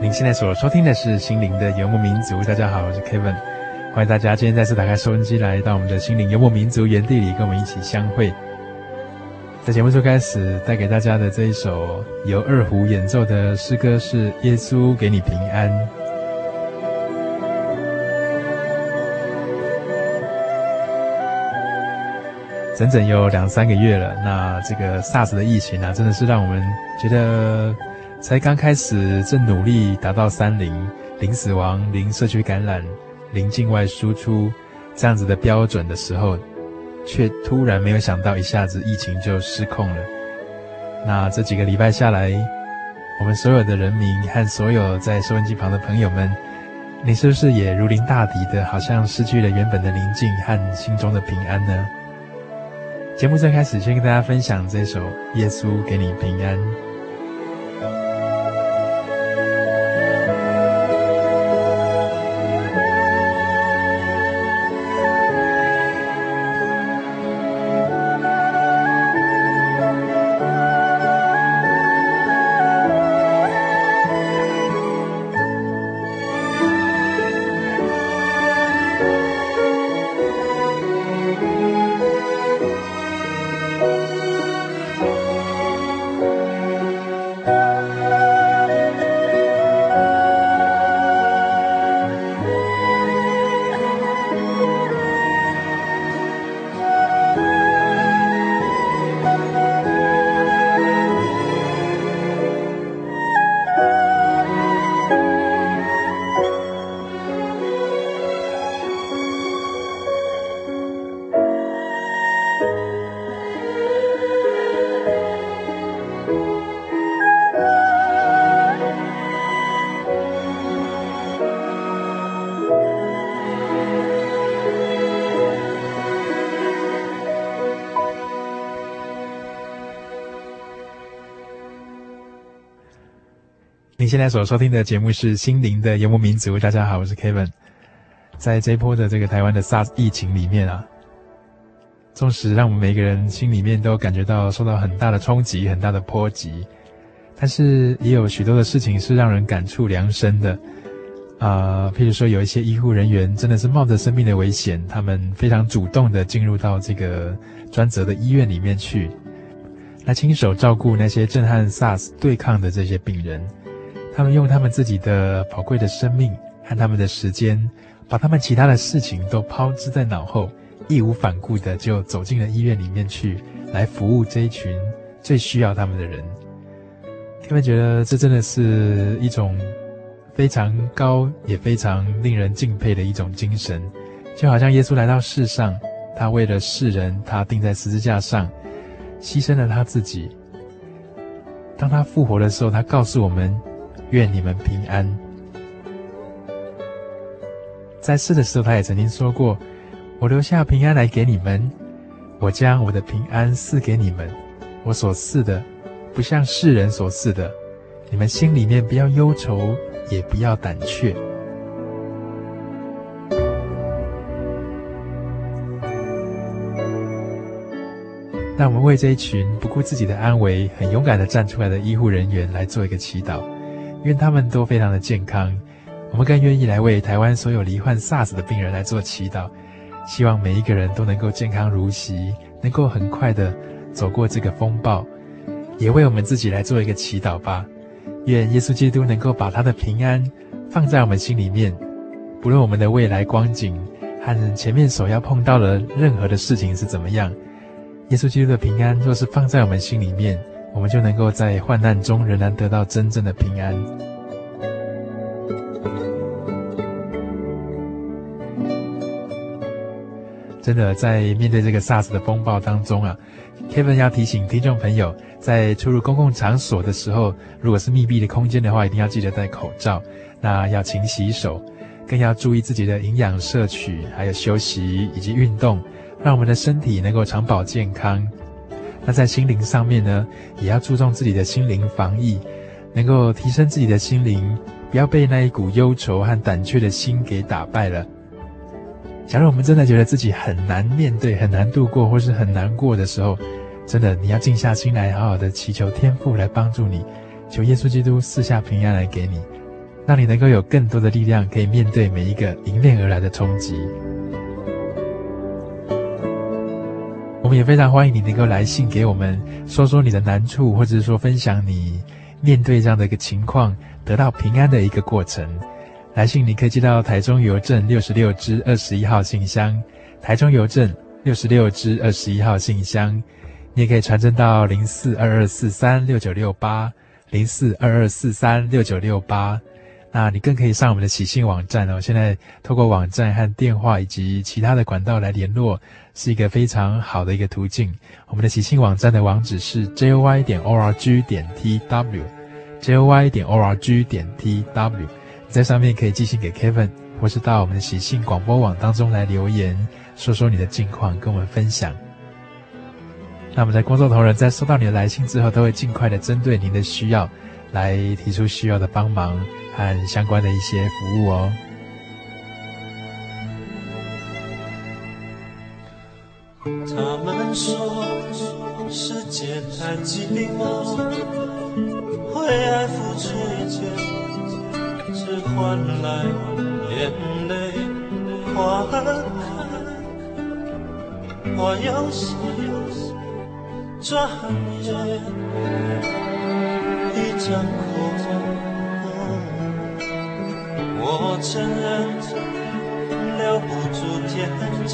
您现在所收听的是《心灵的游牧民族》，大家好，我是 Kevin，欢迎大家今天再次打开收音机，来到我们的《心灵游牧民族》园地里，跟我们一起相会。在节目最开始带给大家的这一首由二胡演奏的诗歌是《耶稣给你平安》。整整有两三个月了，那这个 SARS 的疫情啊，真的是让我们觉得。才刚开始，正努力达到三零零死亡、零社区感染、零境外输出这样子的标准的时候，却突然没有想到，一下子疫情就失控了。那这几个礼拜下来，我们所有的人民和所有在收音机旁的朋友们，你是不是也如临大敌的，好像失去了原本的宁静和心中的平安呢？节目最开始，先跟大家分享这首《耶稣给你平安》。现在所收听的节目是《心灵的游牧民族》，大家好，我是 Kevin。在这一波的这个台湾的 SARS 疫情里面啊，纵使让我们每个人心里面都感觉到受到很大的冲击、很大的波及，但是也有许多的事情是让人感触良深的啊、譬如说，有一些医护人员真的是冒着生命的危险，他们非常主动的进入到这个专责的医院里面去，来亲手照顾那些震撼 SARS 对抗的这些病人。他们用他们自己的宝贵的生命和他们的时间，把他们其他的事情都抛之在脑后，义无反顾的就走进了医院里面去，来服务这一群最需要他们的人。他们觉得这真的是一种非常高也非常令人敬佩的一种精神，就好像耶稣来到世上，他为了世人，他钉在十字架上，牺牲了他自己。当他复活的时候，他告诉我们：“愿你们平安。”在世的时候，他也曾经说过：“我留下平安来给你们，我将我的平安赐给你们。我所赐的，不像世人所赐的。你们心里面不要忧愁，也不要胆怯。”让我们为这一群不顾自己的安危、很勇敢地站出来的医护人员来做一个祈祷，愿他们都非常的健康。我们更愿意来为台湾所有罹患 SARS 的病人来做祈祷，希望每一个人都能够健康如昔，能够很快的走过这个风暴。也为我们自己来做一个祈祷吧，愿耶稣基督能够把他的平安放在我们心里面，不论我们的未来光景和前面所要碰到的任何的事情是怎么样。耶稣基督的平安，若是放在我们心里面，我们就能够在患难中仍然得到真正的平安。真的，在面对这个 SARS 的风暴当中啊，Kevin 要提醒听众朋友，在出入公共场所的时候，如果是密闭的空间的话，一定要记得戴口罩，那要勤洗手，更要注意自己的营养摄取，还有休息以及运动。让我们的身体能够长保健康。那在心灵上面呢，也要注重自己的心灵防疫，能够提升自己的心灵，不要被那一股忧愁和胆怯的心给打败了。假如我们真的觉得自己很难面对、很难度过，或是很难过的时候，真的你要静下心来，好好的祈求天父来帮助你，求耶稣基督赐下平安来给你，让你能够有更多的力量，可以面对每一个迎面而来的冲击。我们也非常欢迎你能够来信给我们，说说你的难处，或者是说分享你面对这样的一个情况得到平安的一个过程。来信你可以寄到台中邮政六十六支二十一号信箱，台中邮政六十六支二十一号信箱。你也可以传真到零四二二四三六九六八，零四二二四三六九六八。那你更可以上我们的喜信网站哦。现在透过网站和电话以及其他的管道来联络，是一个非常好的一个途径。我们的喜信网站的网址是 joy 点 org 点 tw，joy 点 org 点 tw。你在上面可以寄信给 Kevin，或是到我们的喜信广播网当中来留言，说说你的近况，跟我们分享。那我们在工作同仁在收到你的来信之后，都会尽快的针对您的需要来提出需要的帮忙。和相关的一些服务哦。他们说世界太寂寞，为爱付出一切，只换来眼泪花开。我有心转眼一张口。我承认留不住天真，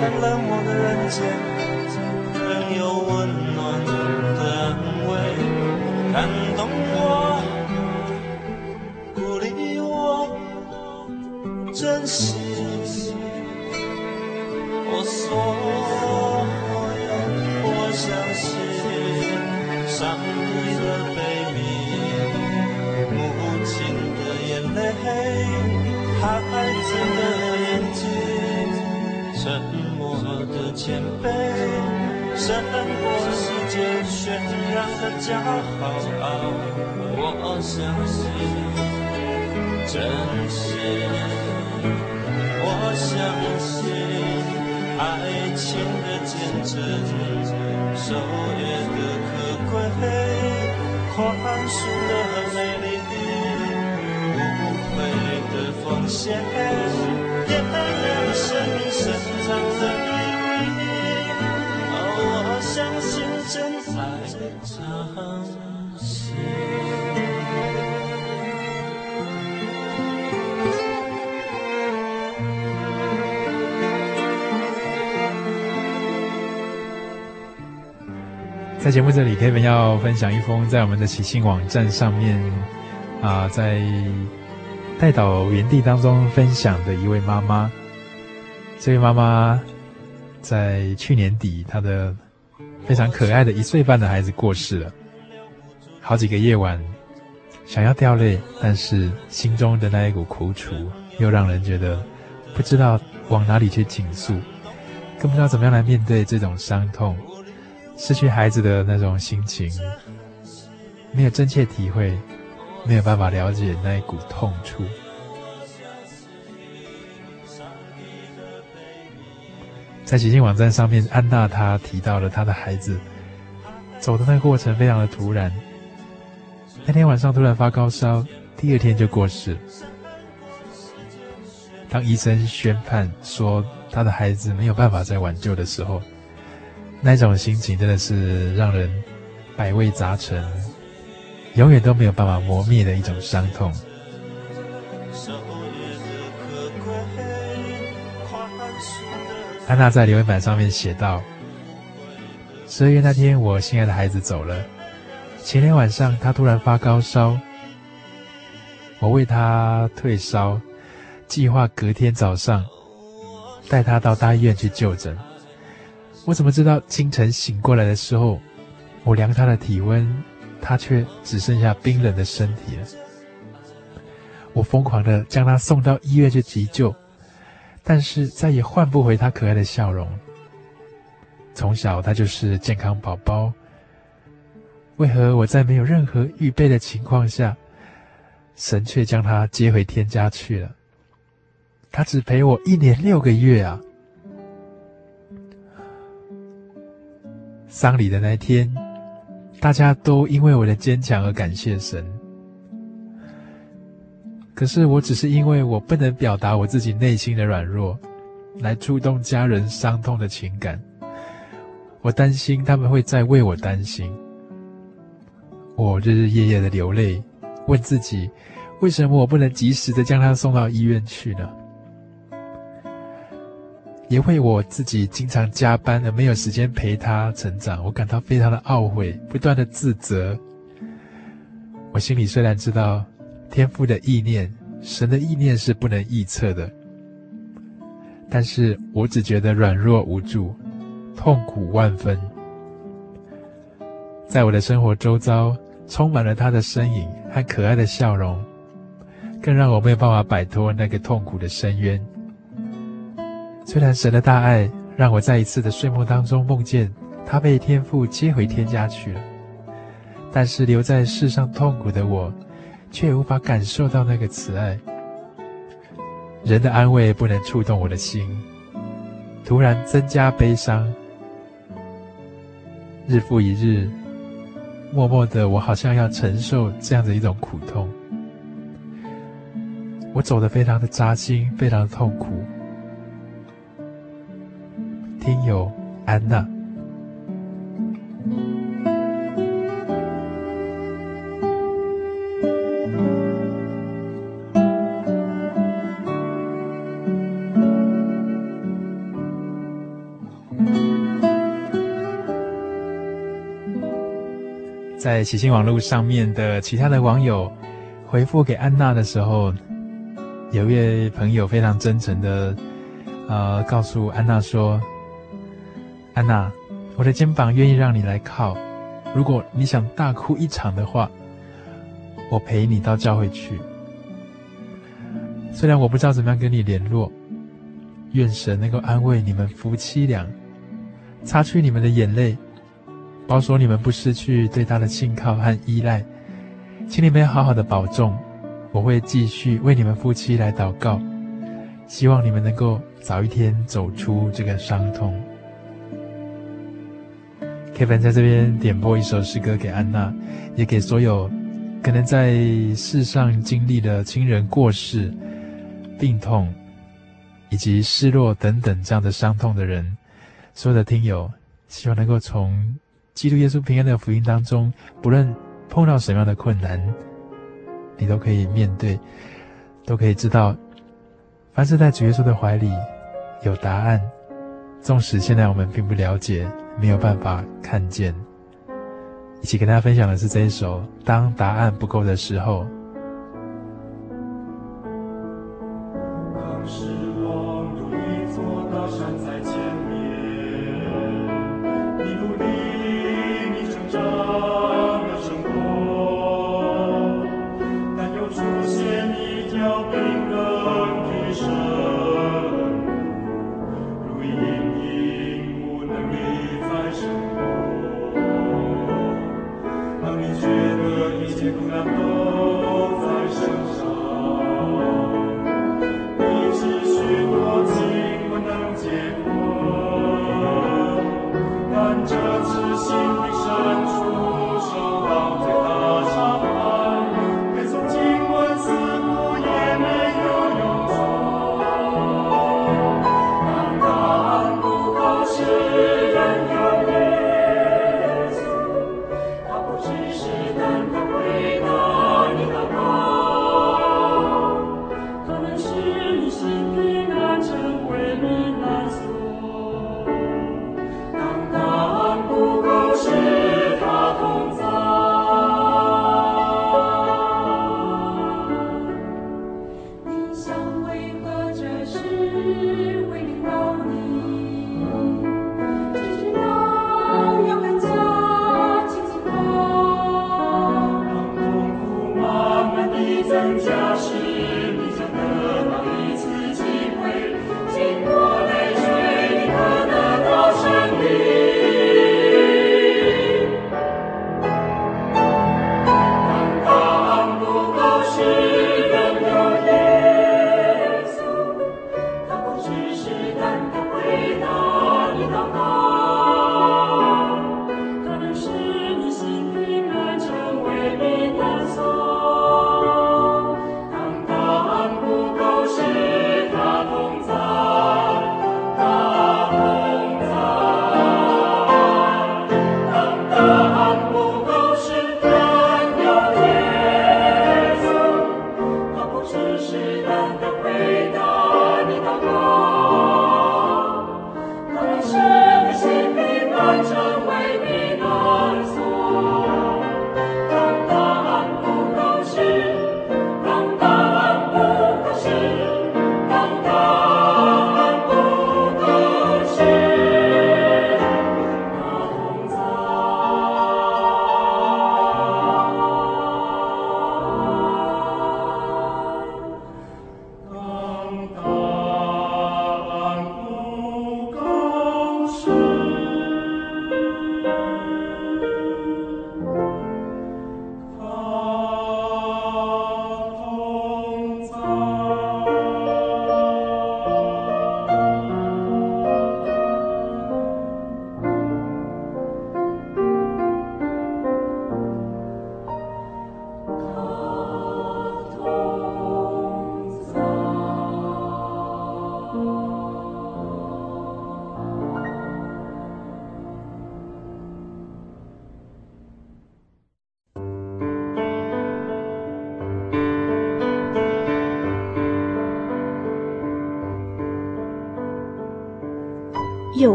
但冷漠的人间仍有温暖谦卑，胜过世界渲染的骄傲。我相信真心，我相信爱情的坚贞，守约的可贵，宽恕的美丽。无悔的奉献，点亮生命深藏的在节目这里，Kevin 要分享一封在我们的喜信网站上面啊，在。代祷园地当中分享的一位妈妈。这位妈妈在去年底，她的非常可爱的一岁半的孩子过世了。好几个夜晚，想要掉泪，但是心中的那一股苦楚，又让人觉得不知道往哪里去倾诉，更不知道怎么样来面对这种伤痛。失去孩子的那种心情，没有真切体会，没有办法了解那一股痛处。在喜信网站上面，安娜她提到了她的孩子走的那个过程非常的突然。那天晚上突然发高烧，第二天就过世。当医生宣判说他的孩子没有办法再挽救的时候，那种心情真的是让人百味杂陈，永远都没有办法磨灭的一种伤痛。安娜在留言板上面写道：“十二月那天，我心爱的孩子走了。前天晚上，他突然发高烧，我为他退烧，计划隔天早上带他到大医院去就诊。”我怎么知道清晨醒过来的时候，我量他的体温，他却只剩下冰冷的身体了。我疯狂地将他送到医院去急救，但是再也换不回他可爱的笑容。从小他就是健康宝宝，为何我在没有任何预备的情况下，神却将他接回天家去了？他只陪我一年六个月啊！丧礼的那天，大家都因为我的坚强而感谢神。可是我只是因为我不能表达我自己内心的软弱，来触动家人伤痛的情感。我担心他们会再为我担心。我日日夜夜的流泪，问自己：为什么我不能及时的将他送到医院去呢？也为我自己经常加班而没有时间陪他成长，我感到非常的懊悔，不断的自责。我心里虽然知道天父的意念、神的意念是不能臆测的，但是我只觉得软弱无助，痛苦万分。在我的生活周遭，充满了他的身影和可爱的笑容，更让我没有办法摆脱那个痛苦的深渊。虽然神的大爱让我在一次的睡梦当中梦见他被天父接回天家去了，但是留在世上痛苦的我，却无法感受到那个慈爱。人的安慰不能触动我的心，突然增加悲伤。日复一日，默默的我好像要承受这样的一种苦痛。我走得非常的扎心，非常的痛苦。听友安娜，在喜信网络上面的其他的网友回复给安娜的时候，有一位朋友非常真诚的，呃，告诉安娜说。安娜，我的肩膀愿意让你来靠。如果你想大哭一场的话，我陪你到教会去。虽然我不知道怎么样跟你联络，愿神能够安慰你们夫妻俩，擦去你们的眼泪，保守你们不失去对他的信靠和依赖。请你们要好好的保重，我会继续为你们夫妻来祷告，希望你们能够早一天走出这个伤痛。Kevin 在这边点播一首诗歌给安娜，也给所有可能在世上经历了亲人过世、病痛以及失落等等这样的伤痛的人，所有的听友，希望能够从基督耶稣平安的福音当中，不论碰到什么样的困难，你都可以面对，都可以知道，凡是在主耶稣的怀里有答案，纵使现在我们并不了解。没有办法看见。一起跟大家分享的是这一首《当答案不够的时候》。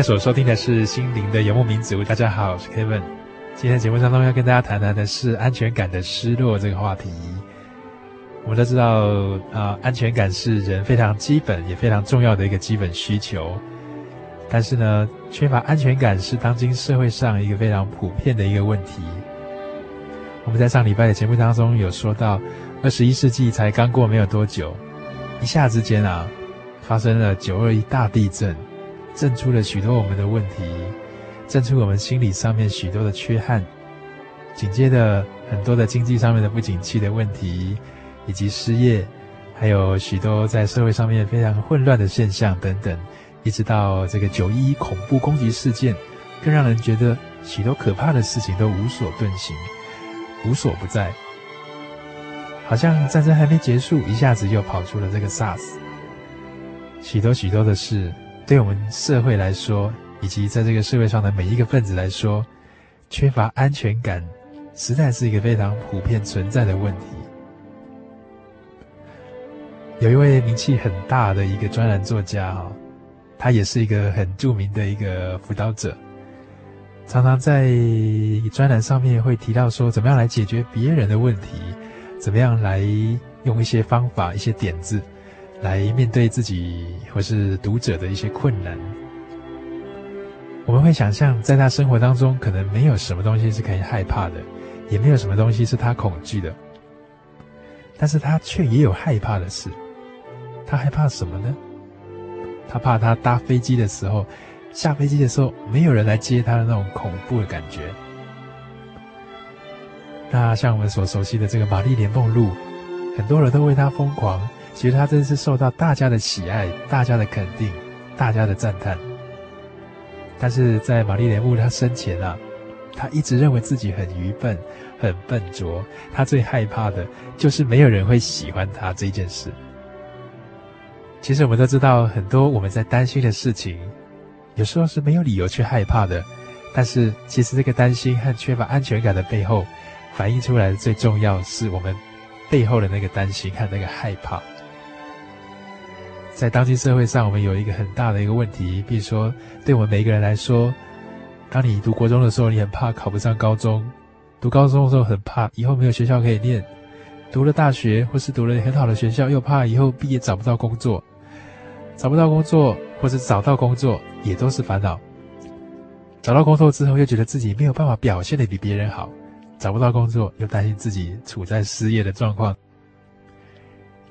在所收听的是《心灵的游牧民族》。大家好，我是 Kevin。今天节目当中要跟大家谈谈的是安全感的失落这个话题。我们都知道，啊、呃，安全感是人非常基本也非常重要的一个基本需求。但是呢，缺乏安全感是当今社会上一个非常普遍的一个问题。我们在上礼拜的节目当中有说到，二十一世纪才刚过没有多久，一下之间啊，发生了九二一大地震。震出了许多我们的问题，震出我们心理上面许多的缺憾，紧接着很多的经济上面的不景气的问题，以及失业，还有许多在社会上面非常混乱的现象等等，一直到这个九一一恐怖攻击事件，更让人觉得许多可怕的事情都无所遁形，无所不在，好像战争还没结束，一下子又跑出了这个 SARS，许多许多的事。对我们社会来说，以及在这个社会上的每一个分子来说，缺乏安全感，实在是一个非常普遍存在的问题。有一位名气很大的一个专栏作家哈，他也是一个很著名的一个辅导者，常常在专栏上面会提到说，怎么样来解决别人的问题，怎么样来用一些方法、一些点子。来面对自己或是读者的一些困难，我们会想象，在他生活当中，可能没有什么东西是可以害怕的，也没有什么东西是他恐惧的，但是他却也有害怕的事。他害怕什么呢？他怕他搭飞机的时候，下飞机的时候没有人来接他的那种恐怖的感觉。那像我们所熟悉的这个玛丽莲梦露，很多人都为他疯狂，其实他真是受到大家的喜爱、大家的肯定、大家的赞叹。但是在玛丽莲梦露她生前啊，她一直认为自己很愚笨、很笨拙，她最害怕的就是没有人会喜欢她这件事。其实我们都知道，很多我们在担心的事情，有时候是没有理由去害怕的。但是，其实这个担心和缺乏安全感的背后，反映出来的最重要是我们背后的那个担心和那个害怕。在当今社会上，我们有一个很大的一个问题，比如说，对我们每一个人来说，当你读国中的时候，你很怕考不上高中；读高中的时候，很怕以后没有学校可以念；读了大学或是读了很好的学校，又怕以后毕业找不到工作。找不到工作，或者找到工作，也都是烦恼。找到工作之后，又觉得自己没有办法表现得比别人好；找不到工作，又担心自己处在失业的状况。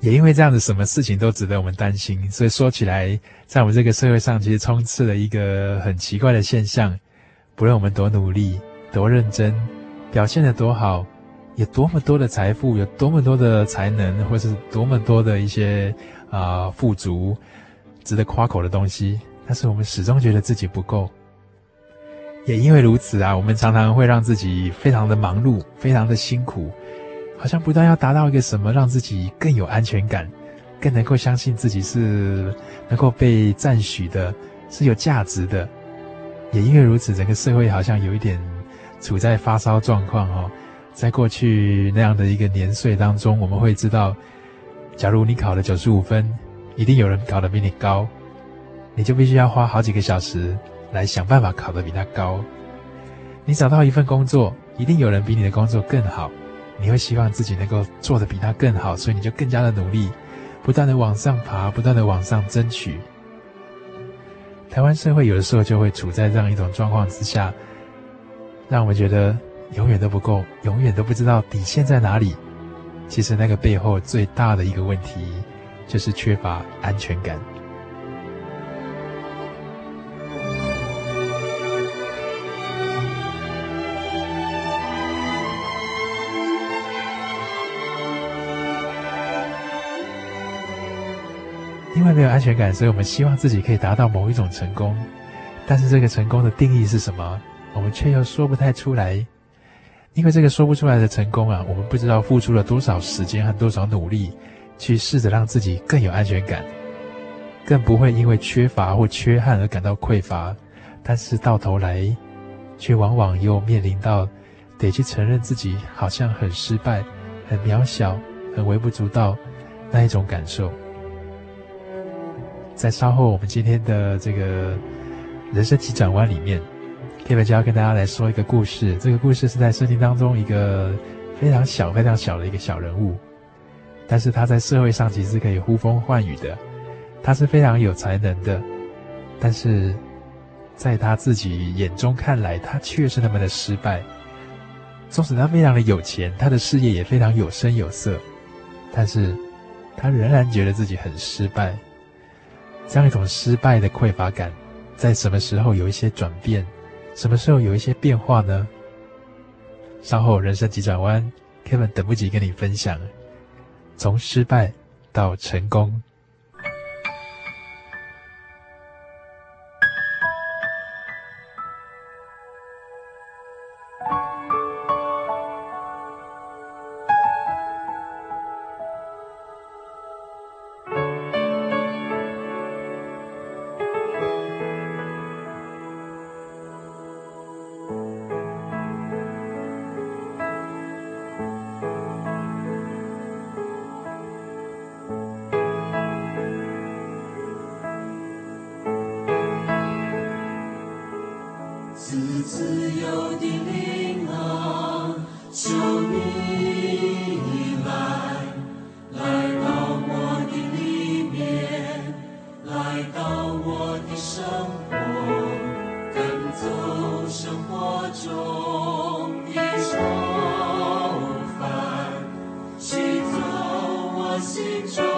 也因为这样子，什么事情都值得我们担心。所以说起来，在我们这个社会上，其实充斥了一个很奇怪的现象：不论我们多努力、多认真，表现得多好，有多么多的财富，有多么多的才能，或是多么多的一些啊、富足。值得夸口的东西，但是我们始终觉得自己不够。也因为如此啊，我们常常会让自己非常的忙碌，非常的辛苦，好像不断要达到一个什么，让自己更有安全感，更能够相信自己是能够被赞许的，是有价值的。也因为如此，整个社会好像有一点处在发烧状况哦。在过去那样的一个年岁当中，我们会知道，假如你考了九十五分。一定有人考得比你高，你就必须要花好几个小时来想办法考得比他高。你找到一份工作，一定有人比你的工作更好，你会希望自己能够做得比他更好，所以你就更加的努力，不断的往上爬，不断的往上争取。台湾社会有的时候就会处在这样一种状况之下，让我们觉得永远都不够，永远都不知道底线在哪里。其实那个背后最大的一个问题。就是缺乏安全感。因为没有安全感，所以我们希望自己可以达到某一种成功，但是这个成功的定义是什么？我们却又说不太出来。因为这个说不出来的成功啊，我们不知道付出了多少时间和多少努力。去试着让自己更有安全感，更不会因为缺乏或缺憾而感到匮乏，但是到头来，却往往又面临到得去承认自己好像很失败、很渺小、很微不足道那一种感受。在稍后我们今天的这个人生急转弯里面，Kevin 就要跟大家来说一个故事。这个故事是在圣经当中一个非常小、非常小的一个小人物。但是他在社会上其实可以呼风唤雨的，他是非常有才能的，但是在他自己眼中看来，他却是那么的失败。纵使他非常的有钱，他的事业也非常有声有色，但是他仍然觉得自己很失败。这样一种失败的匮乏感，在什么时候有一些转变？什么时候有一些变化呢？稍后人生急转弯，Kevin 等不及跟你分享。从失败到成功。的生活赶走生活中的愁烦驱走我心中。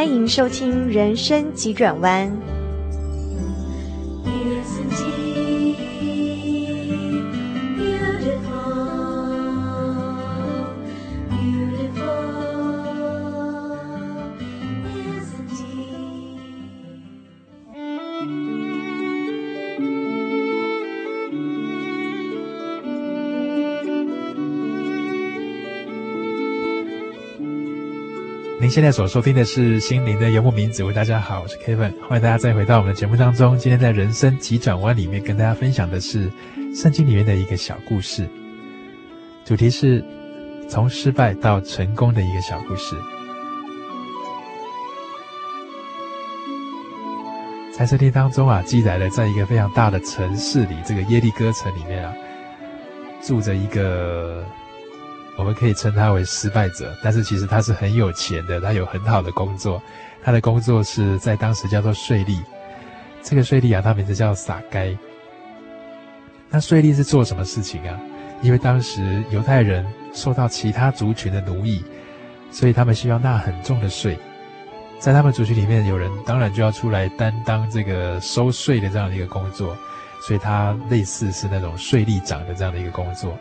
欢迎收听《人生急转弯》。现在所收听的是心灵的游牧民族。大家好，我是 Kevin，欢迎大家再回到我们的节目当中。今天在人生急转弯里面，跟大家分享的是圣经里面的一个小故事，主题是从失败到成功的一个小故事。在圣经当中啊，记载了在一个非常大的城市里，这个耶利哥城里面啊，住着一个。我们可以称他为失败者，但是其实他是很有钱的，他有很好的工作。他的工作是在当时叫做税吏。这个税吏啊，他名字叫撒该。那税吏是做什么事情啊？因为当时犹太人受到其他族群的奴役，所以他们需要纳很重的税。在他们族群里面，有人当然就要出来担当这个收税的这样的一个工作，所以他类似是那种税吏长的这样的一个工作。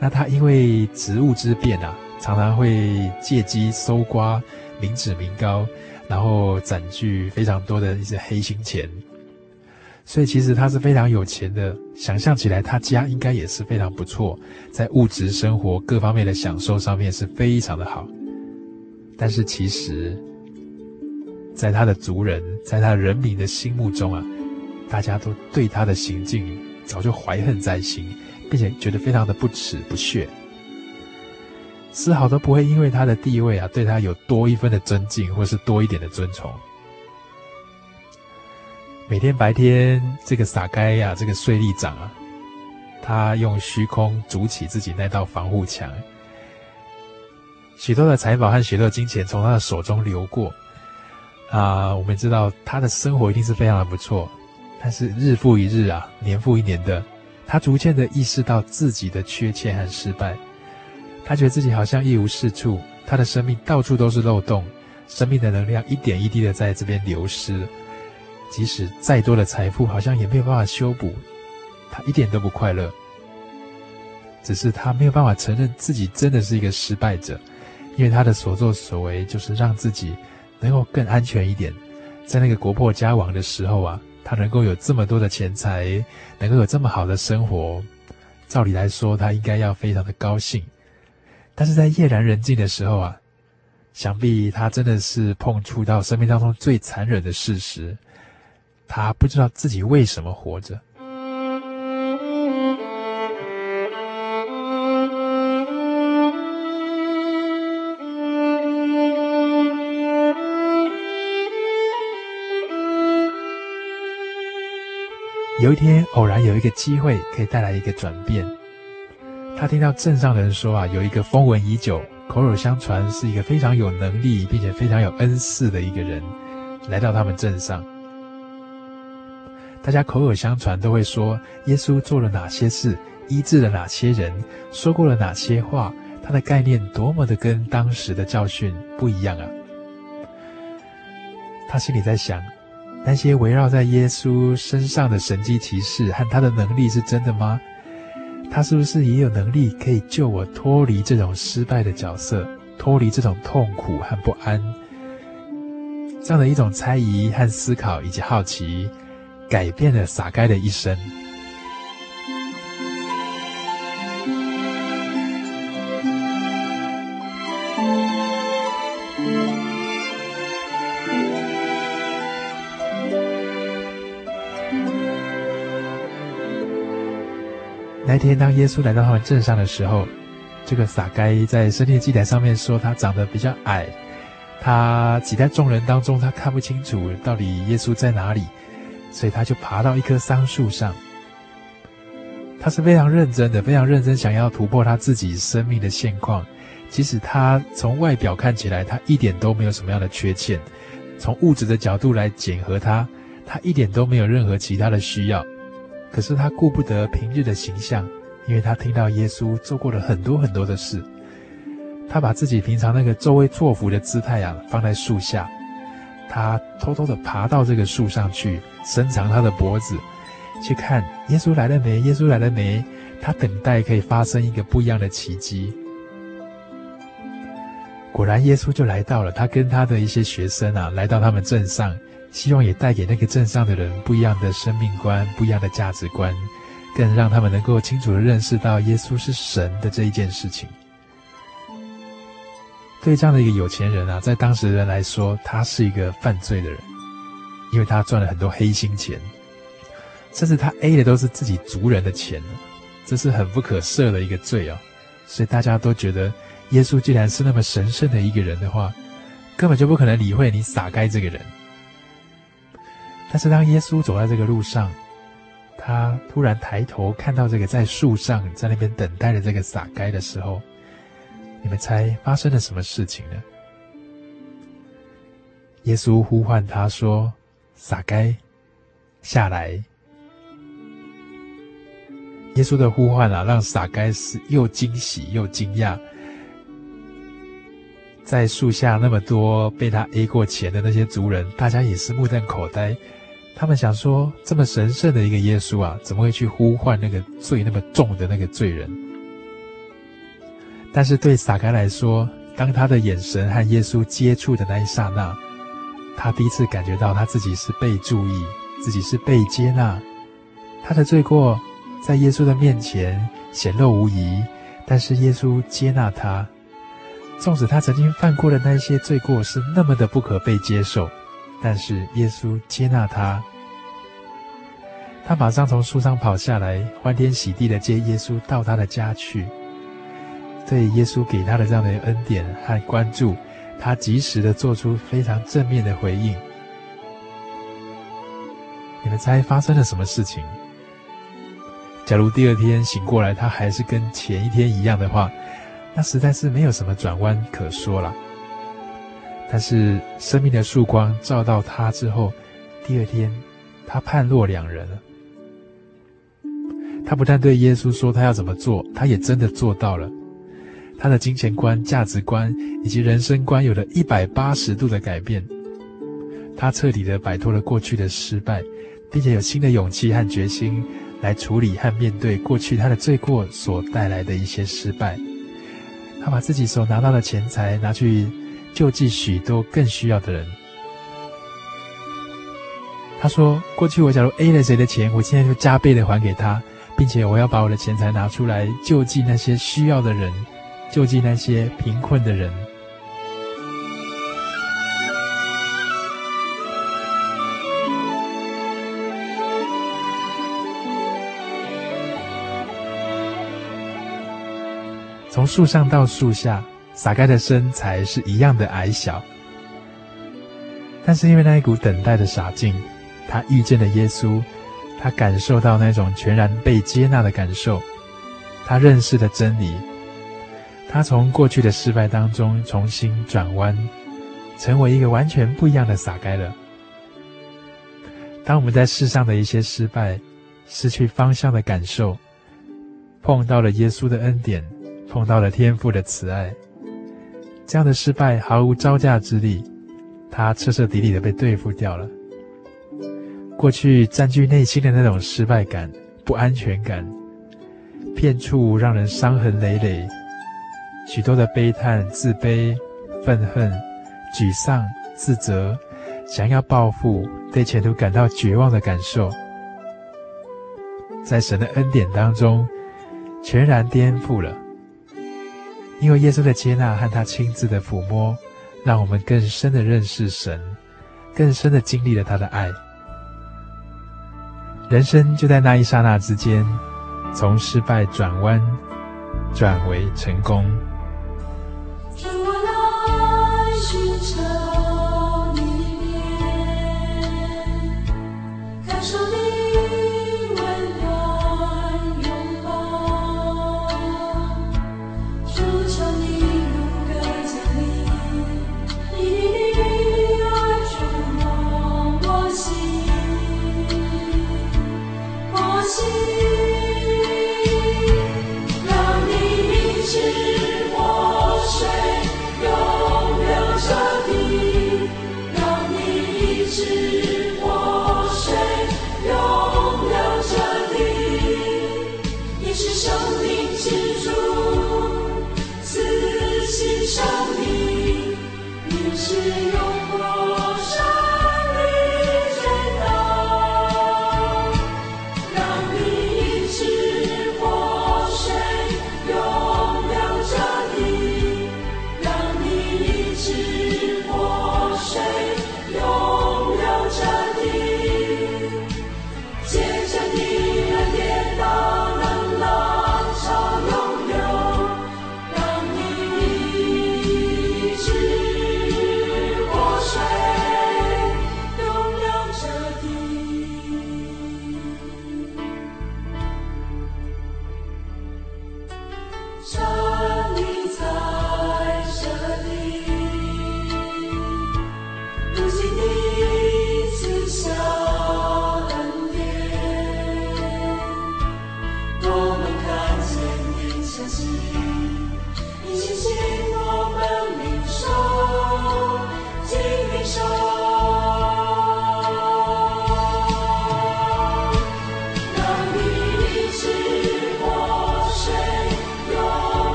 那他因为职务之便啊，常常会借机搜刮民脂民膏，然后攒聚非常多的一些黑心钱，所以其实他是非常有钱的。想象起来，他家应该也是非常不错，在物质生活各方面的享受上面是非常的好。但是其实，在他的族人，在他人民的心目中啊，大家都对他的行径早就怀恨在心。并且觉得非常的不耻不屑，丝毫都不会因为他的地位啊，对他有多一分的尊敬，或是多一点的尊崇。每天白天，这个撒该呀，这个税吏长啊，他用虚空筑起自己那道防护墙，许多的财宝和许多金钱从他的手中流过。啊，我们知道他的生活一定是非常的不错，但是日复一日啊，年复一年的。他逐渐地意识到自己的缺欠和失败，他觉得自己好像一无是处，他的生命到处都是漏洞，生命的能量一点一滴的在这边流失，即使再多的财富，好像也没有办法修补，他一点都不快乐。只是他没有办法承认自己真的是一个失败者，因为他的所作所为就是让自己能够更安全一点，在那个国破家亡的时候啊。他能够有这么多的钱财，能够有这么好的生活，照理来说，他应该要非常的高兴。但是在夜阑人静的时候啊，想必他真的是碰触到生命当中最残忍的事实，他不知道自己为什么活着。有一天，偶然有一个机会，可以带来一个转变。他听到镇上的人说啊，有一个风闻已久、口耳相传是一个非常有能力并且非常有恩赐的一个人，来到他们镇上。大家口耳相传都会说，耶稣做了哪些事，医治了哪些人，说过了哪些话，他的概念多么的跟当时的教训不一样啊！他心里在想。那些围绕在耶稣身上的神迹骑士和他的能力是真的吗？他是不是也有能力可以救我脱离这种失败的角色，脱离这种痛苦和不安？这样的一种猜疑和思考以及好奇，改变了撒该的一生。那天，当耶稣来到他们镇上的时候，这个撒该在圣经记载上面说，他长得比较矮，他挤在众人当中，他看不清楚到底耶稣在哪里，所以他就爬到一棵桑树上。他是非常认真的，非常认真，想要突破他自己生命的现况。即使他从外表看起来，他一点都没有什么样的缺陷，从物质的角度来检核他，他一点都没有任何其他的需要。可是他顾不得平日的形象，因为他听到耶稣做过了很多很多的事。他把自己平常那个作威作福的姿态啊放在树下，他偷偷的爬到这个树上去，伸长他的脖子，去看耶稣来了没？耶稣来了没？他等待可以发生一个不一样的奇迹。果然，耶稣就来到了。他跟他的一些学生啊，来到他们镇上，希望也带给那个镇上的人不一样的生命观、不一样的价值观，更让他们能够清楚的认识到耶稣是神的这一件事情。对这样的一个有钱人啊，在当时的人来说，他是一个犯罪的人，因为他赚了很多黑心钱，甚至他 A 的都是自己族人的钱。这是很不可赦的一个罪啊！所以大家都觉得，耶稣既然是那么神圣的一个人的话，根本就不可能理会你撒该这个人。但是当耶稣走在这个路上，他突然抬头看到这个在树上在那边等待的这个撒该的时候，你们猜发生了什么事情呢？耶稣呼唤他说：“撒该，下来。”耶稣的呼唤啊，让撒该是又惊喜又惊讶。在树下那么多被他 A 过钱的那些族人，大家也是目瞪口呆。他们想说，这么神圣的一个耶稣啊，怎么会去呼唤那个罪那么重的那个罪人？但是对撒该来说，当他的眼神和耶稣接触的那一刹那，他第一次感觉到他自己是被注意，自己是被接纳，他的罪过。在耶稣的面前显露无遗，但是耶稣接纳他，纵使他曾经犯过的那些罪过是那么的不可被接受，但是耶稣接纳他。他马上从树上跑下来，欢天喜地的接耶稣到他的家去。对耶稣给他的这样的恩典和关注，他及时的做出非常正面的回应。你们猜发生了什么事情？假如第二天醒过来，他还是跟前一天一样的话，那实在是没有什么转弯可说了。但是生命的曙光照到他之后，第二天他判若两人了。他不但对耶稣说他要怎么做，他也真的做到了。他的金钱观、价值观以及人生观有了一百八十度的改变。他彻底的摆脱了过去的失败，并且有新的勇气和决心。来处理和面对过去他的罪过所带来的一些失败，他把自己所拿到的钱财拿去救济许多更需要的人。他说：“过去我假如 A 了谁的钱，我现在就加倍的还给他，并且我要把我的钱财拿出来救济那些需要的人，救济那些贫困的人。”从树上到树下，撒该的身材是一样的矮小，但是因为那一股等待的傻劲，他遇见了耶稣，他感受到那种全然被接纳的感受，他认识了真理，他从过去的失败当中重新转弯，成为一个完全不一样的撒该了。当我们在世上的一些失败、失去方向的感受，碰到了耶稣的恩典。碰到了天父的慈爱，这样的失败毫无招架之力，他彻彻底底的被对付掉了。过去占据内心的那种失败感、不安全感，片处让人伤痕累累，许多的悲叹、自卑、愤恨、沮丧、自责，想要报复、对前途感到绝望的感受，在神的恩典当中，全然颠覆了。因为耶稣的接纳和他亲自的抚摸，让我们更深的认识神，更深的经历了他的爱。人生就在那一刹那之间，从失败转弯，转为成功。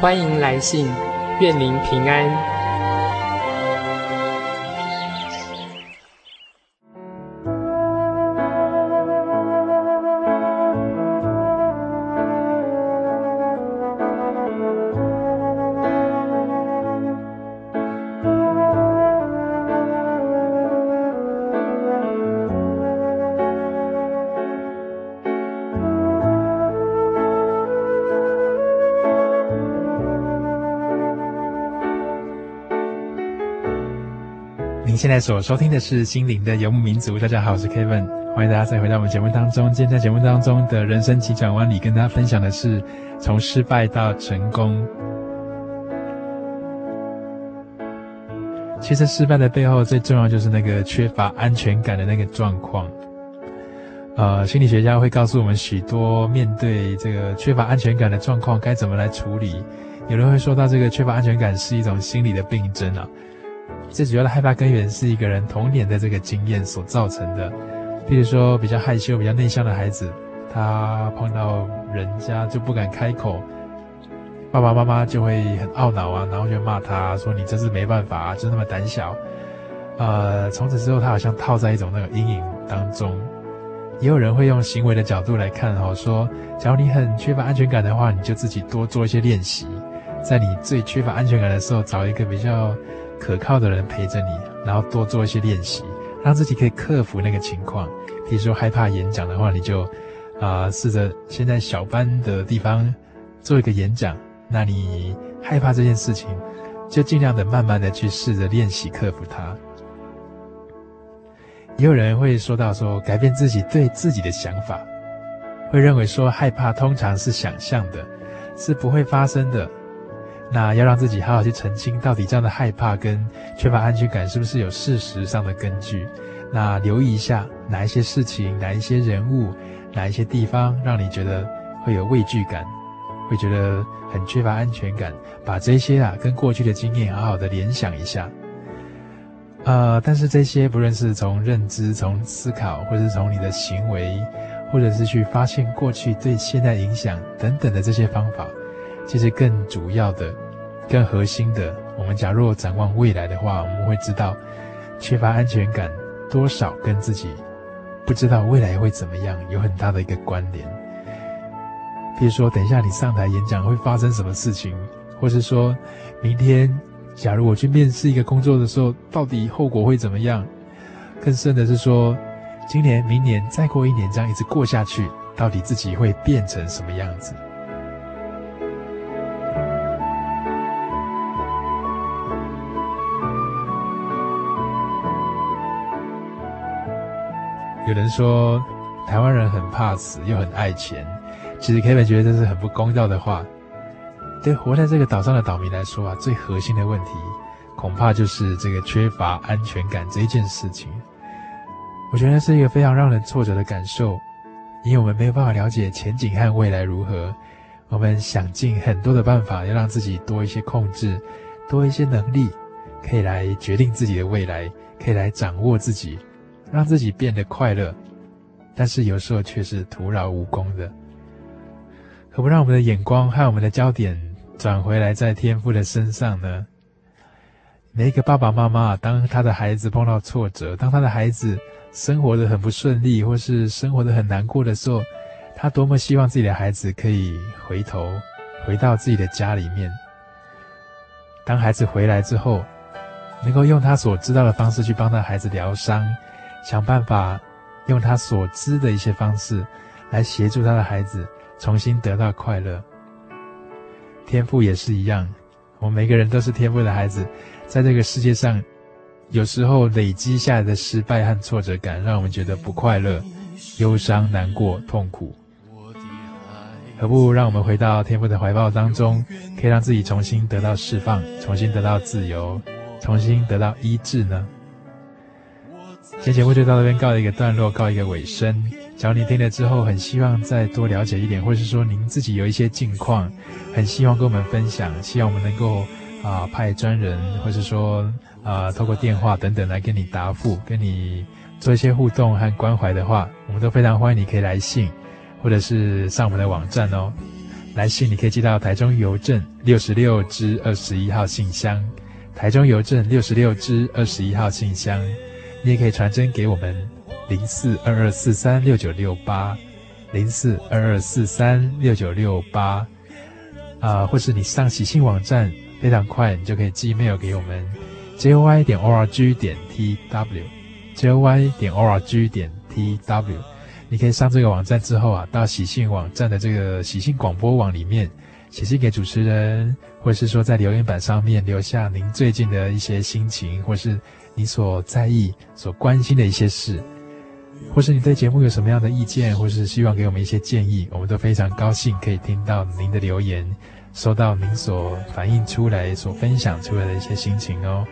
欢迎来信，愿您平安。现在所收听的是《心灵的游牧民族》。大家好，我是 Kevin，欢迎大家再回到我们节目当中。今天在节目当中的人生急转弯里，跟大家分享的是从失败到成功。其实失败的背后，最重要就是那个缺乏安全感的那个状况。呃，心理学家会告诉我们许多面对这个缺乏安全感的状况该怎么来处理。有人会说到，这个缺乏安全感是一种心理的病症啊。最主要的害怕根源是一个人童年的这个经验所造成的，比如说比较害羞、比较内向的孩子，他碰到人家就不敢开口，爸爸妈妈就会很懊恼啊，然后就骂他说：“你真是没办法啊，就那么胆小。”呃，从此之后他好像套在一种那个阴影当中。也有人会用行为的角度来看，哈，说，假如你很缺乏安全感的话，你就自己多做一些练习，在你最缺乏安全感的时候，找一个比较。可靠的人陪着你，然后多做一些练习，让自己可以克服那个情况。比如说害怕演讲的话，你就啊、试着先在小班的地方做一个演讲。那你害怕这件事情，就尽量的慢慢的去试着练习克服它。也有人会说到说，改变自己对自己的想法，会认为说害怕通常是想象的，是不会发生的。那要让自己好好去澄清，到底这样的害怕跟缺乏安全感是不是有事实上的根据？那留意一下哪一些事情、哪一些人物、哪一些地方，让你觉得会有畏惧感，会觉得很缺乏安全感。把这些啊跟过去的经验好好的联想一下。呃，但是这些不论是从认知、从思考，或是从你的行为，或者是去发现过去对现在影响等等的这些方法，其实更主要的、更核心的，我们假若展望未来的话，我们会知道，缺乏安全感多少跟自己不知道未来会怎么样有很大的一个关联。比如说，等一下你上台演讲会发生什么事情，或是说明天假如我去面试一个工作的时候，到底后果会怎么样？更甚的是说，今年、明年、再过一年，这样一直过下去，到底自己会变成什么样子？有人说，台湾人很怕死，又很爱钱。其实 Kevin 觉得这是很不公道的话。对活在这个岛上的岛民来说啊，最核心的问题，恐怕就是这个缺乏安全感这一件事情。我觉得是一个非常让人挫折的感受，因为我们没有办法了解前景和未来如何。我们想尽很多的办法，要让自己多一些控制，多一些能力，可以来决定自己的未来，可以来掌握自己，让自己变得快乐。但是有时候却是徒劳无功的。可不让我们的眼光和我们的焦点转回来在天父的身上呢？每一个爸爸妈妈，当他的孩子碰到挫折，当他的孩子，生活的很不顺利，或是生活的很难过的时候，他多么希望自己的孩子可以回头，回到自己的家里面。当孩子回来之后，能够用他所知道的方式去帮他孩子疗伤，想办法用他所知的一些方式来协助他的孩子重新得到快乐。天赋也是一样，我们每个人都是天赋的孩子，在这个世界上。有时候累积下来的失败和挫折感，让我们觉得不快乐、忧伤、难过、痛苦。何不让我们回到天赋的怀抱当中，可以让自己重新得到释放，重新得到自由，重新得到医治呢？今天节目就到这边告一个段落，告一个尾声。假如你听了之后，很希望再多了解一点，或是说您自己有一些近况，很希望跟我们分享，希望我们能够啊、派专人，或是说。啊，透过电话等等来跟你答复，跟你做一些互动和关怀的话，我们都非常欢迎你可以来信，或者是上我们的网站哦。来信你可以寄到台中邮政六十六支二十一号信箱，台中邮政六十六支二十一号信箱。你也可以传真给我们零四二二四三六九六八零四二二四三六九六八啊，或是你上喜信网站，非常快，你就可以寄 mail 给我们。j o y 点 o r g 点 t w，j o y 点 o r g 点 t w，你可以上这个网站之后啊，到喜信网站的这个喜信广播网里面写信给主持人，或者是说在留言板上面留下您最近的一些心情，或是你所在意、所关心的一些事，或是你对节目有什么样的意见，或是希望给我们一些建议，我们都非常高兴可以听到您的留言，收到您所反映出来、所分享出来的一些心情哦。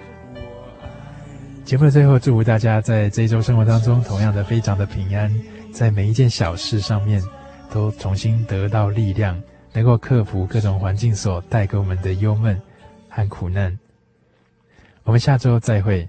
节目的最后，祝福大家在这一周生活当中，同样的非常的平安，在每一件小事上面都重新得到力量，能够克服各种环境所带给我们的忧闷和苦难。我们下周再会。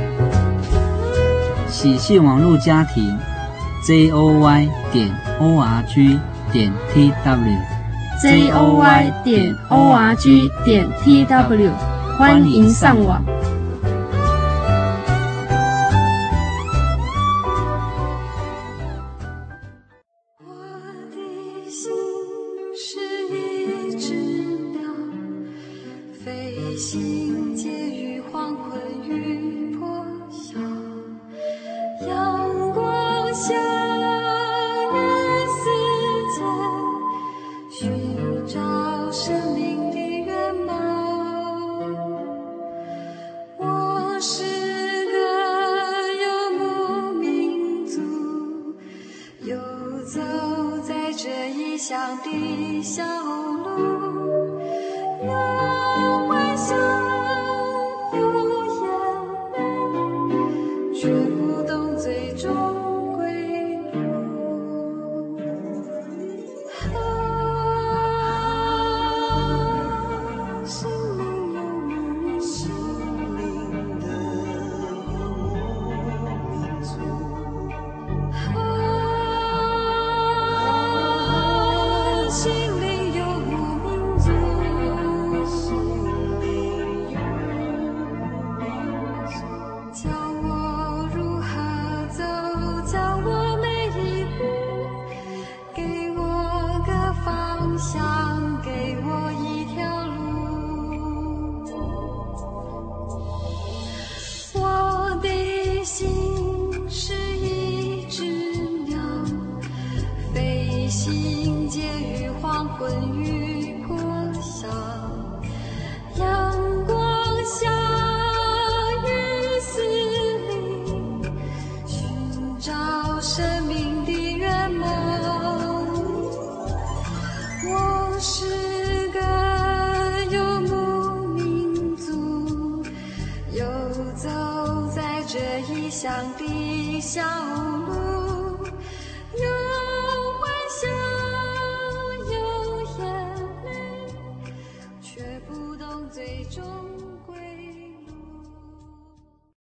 喜讯网络家庭 z o y 点 o r g 点 t w z o y 点 o r g 点 t w，欢迎上网。